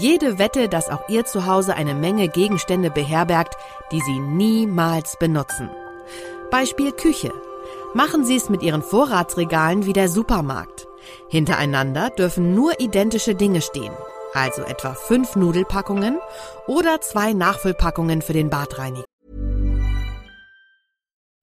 Jede Wette, dass auch Ihr Zuhause eine Menge Gegenstände beherbergt, die Sie niemals benutzen. Beispiel Küche. Machen Sie es mit Ihren Vorratsregalen wie der Supermarkt. Hintereinander dürfen nur identische Dinge stehen, also etwa fünf Nudelpackungen oder zwei Nachfüllpackungen für den Badreiniger.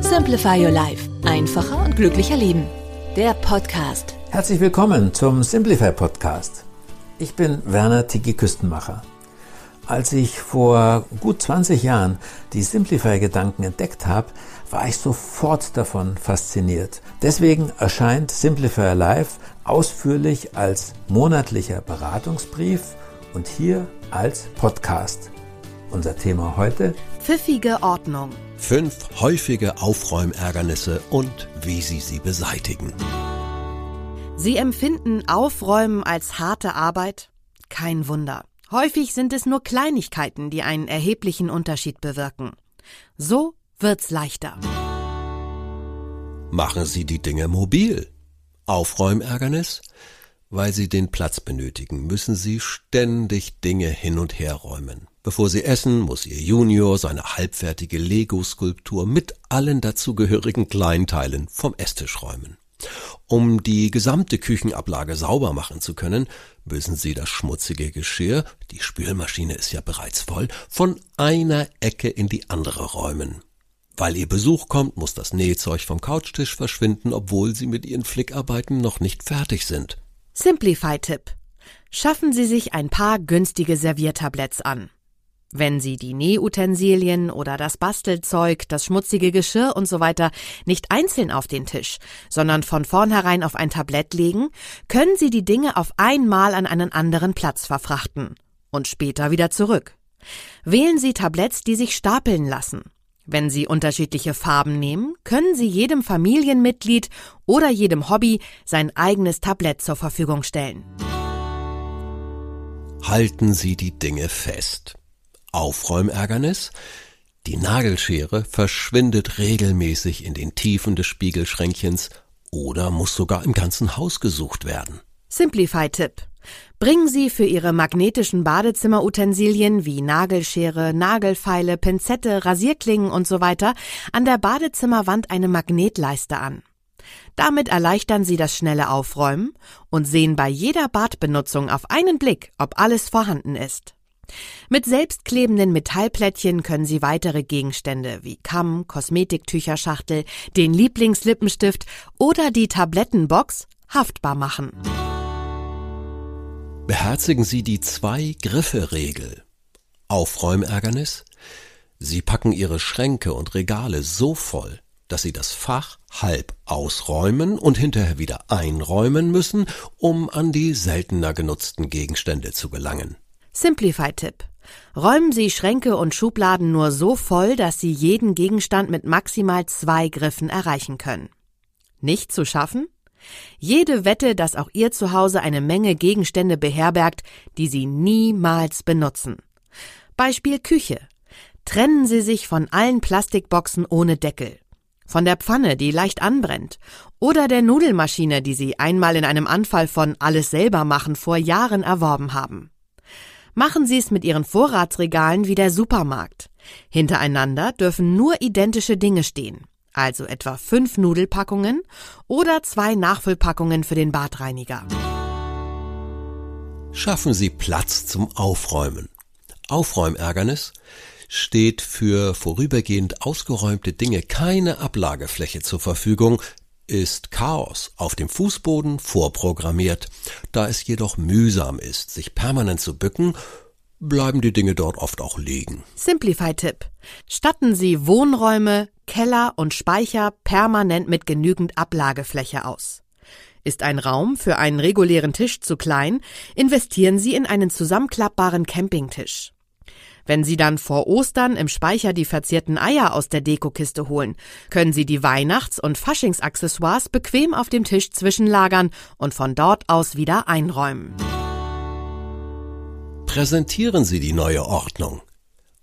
Simplify Your Life. Einfacher und glücklicher Leben. Der Podcast. Herzlich willkommen zum Simplify Podcast. Ich bin Werner Tiki Küstenmacher. Als ich vor gut 20 Jahren die Simplify-Gedanken entdeckt habe, war ich sofort davon fasziniert. Deswegen erscheint Simplify Live ausführlich als monatlicher Beratungsbrief und hier als Podcast. Unser Thema heute? Pfiffige Ordnung. Fünf häufige Aufräumärgernisse und wie Sie sie beseitigen. Sie empfinden Aufräumen als harte Arbeit? Kein Wunder. Häufig sind es nur Kleinigkeiten, die einen erheblichen Unterschied bewirken. So wird's leichter. Machen Sie die Dinge mobil. Aufräumärgernis? Weil Sie den Platz benötigen, müssen Sie ständig Dinge hin und her räumen. Bevor Sie essen, muss Ihr Junior seine halbfertige Lego-Skulptur mit allen dazugehörigen Kleinteilen vom Esstisch räumen. Um die gesamte Küchenablage sauber machen zu können, müssen Sie das schmutzige Geschirr, die Spülmaschine ist ja bereits voll, von einer Ecke in die andere räumen. Weil Ihr Besuch kommt, muss das Nähzeug vom Couchtisch verschwinden, obwohl Sie mit Ihren Flickarbeiten noch nicht fertig sind. Simplify-Tipp. Schaffen Sie sich ein paar günstige Serviertabletts an. Wenn Sie die Nähutensilien oder das Bastelzeug, das schmutzige Geschirr und so weiter nicht einzeln auf den Tisch, sondern von vornherein auf ein Tablett legen, können Sie die Dinge auf einmal an einen anderen Platz verfrachten und später wieder zurück. Wählen Sie Tabletts, die sich stapeln lassen. Wenn Sie unterschiedliche Farben nehmen, können Sie jedem Familienmitglied oder jedem Hobby sein eigenes Tablett zur Verfügung stellen. Halten Sie die Dinge fest. Aufräumärgernis? Die Nagelschere verschwindet regelmäßig in den Tiefen des Spiegelschränkchens oder muss sogar im ganzen Haus gesucht werden. Simplify-Tipp. Bringen Sie für Ihre magnetischen Badezimmerutensilien wie Nagelschere, Nagelfeile, Pinzette, Rasierklingen und so weiter an der Badezimmerwand eine Magnetleiste an. Damit erleichtern Sie das schnelle Aufräumen und sehen bei jeder Badbenutzung auf einen Blick, ob alles vorhanden ist. Mit selbstklebenden Metallplättchen können Sie weitere Gegenstände wie Kamm, Kosmetiktücherschachtel, den Lieblingslippenstift oder die Tablettenbox haftbar machen. Beherzigen Sie die Zwei-Griffe-Regel. Aufräumärgernis? Sie packen Ihre Schränke und Regale so voll, dass Sie das Fach halb ausräumen und hinterher wieder einräumen müssen, um an die seltener genutzten Gegenstände zu gelangen. Simplify-Tipp. Räumen Sie Schränke und Schubladen nur so voll, dass Sie jeden Gegenstand mit maximal zwei Griffen erreichen können. Nicht zu schaffen? Jede Wette, dass auch Ihr Zuhause eine Menge Gegenstände beherbergt, die Sie niemals benutzen. Beispiel Küche. Trennen Sie sich von allen Plastikboxen ohne Deckel. Von der Pfanne, die leicht anbrennt. Oder der Nudelmaschine, die Sie einmal in einem Anfall von alles selber machen vor Jahren erworben haben. Machen Sie es mit Ihren Vorratsregalen wie der Supermarkt. Hintereinander dürfen nur identische Dinge stehen also etwa fünf Nudelpackungen oder zwei Nachfüllpackungen für den Badreiniger. Schaffen Sie Platz zum Aufräumen. Aufräumärgernis steht für vorübergehend ausgeräumte Dinge keine Ablagefläche zur Verfügung, ist Chaos auf dem Fußboden vorprogrammiert. Da es jedoch mühsam ist, sich permanent zu bücken, bleiben die Dinge dort oft auch liegen. Simplify-Tipp. Statten Sie Wohnräume, Keller und Speicher permanent mit genügend Ablagefläche aus. Ist ein Raum für einen regulären Tisch zu klein, investieren Sie in einen zusammenklappbaren Campingtisch. Wenn Sie dann vor Ostern im Speicher die verzierten Eier aus der Dekokiste holen, können Sie die Weihnachts- und Faschingsaccessoires bequem auf dem Tisch zwischenlagern und von dort aus wieder einräumen. Präsentieren Sie die neue Ordnung.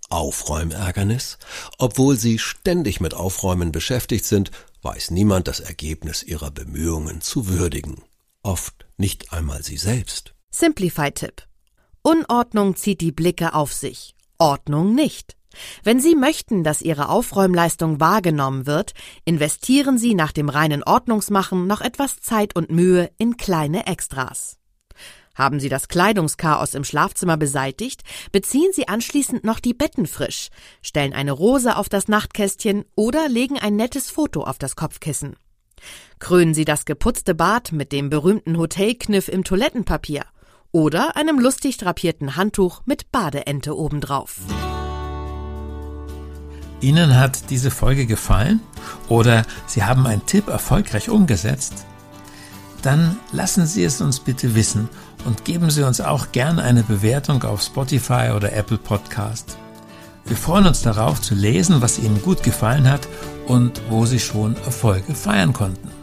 Aufräumärgernis? Obwohl Sie ständig mit Aufräumen beschäftigt sind, weiß niemand das Ergebnis Ihrer Bemühungen zu würdigen. Oft nicht einmal Sie selbst. Simplify-Tipp. Unordnung zieht die Blicke auf sich. Ordnung nicht. Wenn Sie möchten, dass Ihre Aufräumleistung wahrgenommen wird, investieren Sie nach dem reinen Ordnungsmachen noch etwas Zeit und Mühe in kleine Extras. Haben Sie das Kleidungschaos im Schlafzimmer beseitigt, beziehen Sie anschließend noch die Betten frisch, stellen eine Rose auf das Nachtkästchen oder legen ein nettes Foto auf das Kopfkissen. Krönen Sie das geputzte Bad mit dem berühmten Hotelkniff im Toilettenpapier oder einem lustig drapierten Handtuch mit Badeente obendrauf. Ihnen hat diese Folge gefallen oder Sie haben einen Tipp erfolgreich umgesetzt? Dann lassen Sie es uns bitte wissen und geben Sie uns auch gerne eine Bewertung auf Spotify oder Apple Podcast. Wir freuen uns darauf zu lesen, was Ihnen gut gefallen hat und wo Sie schon Erfolge feiern konnten.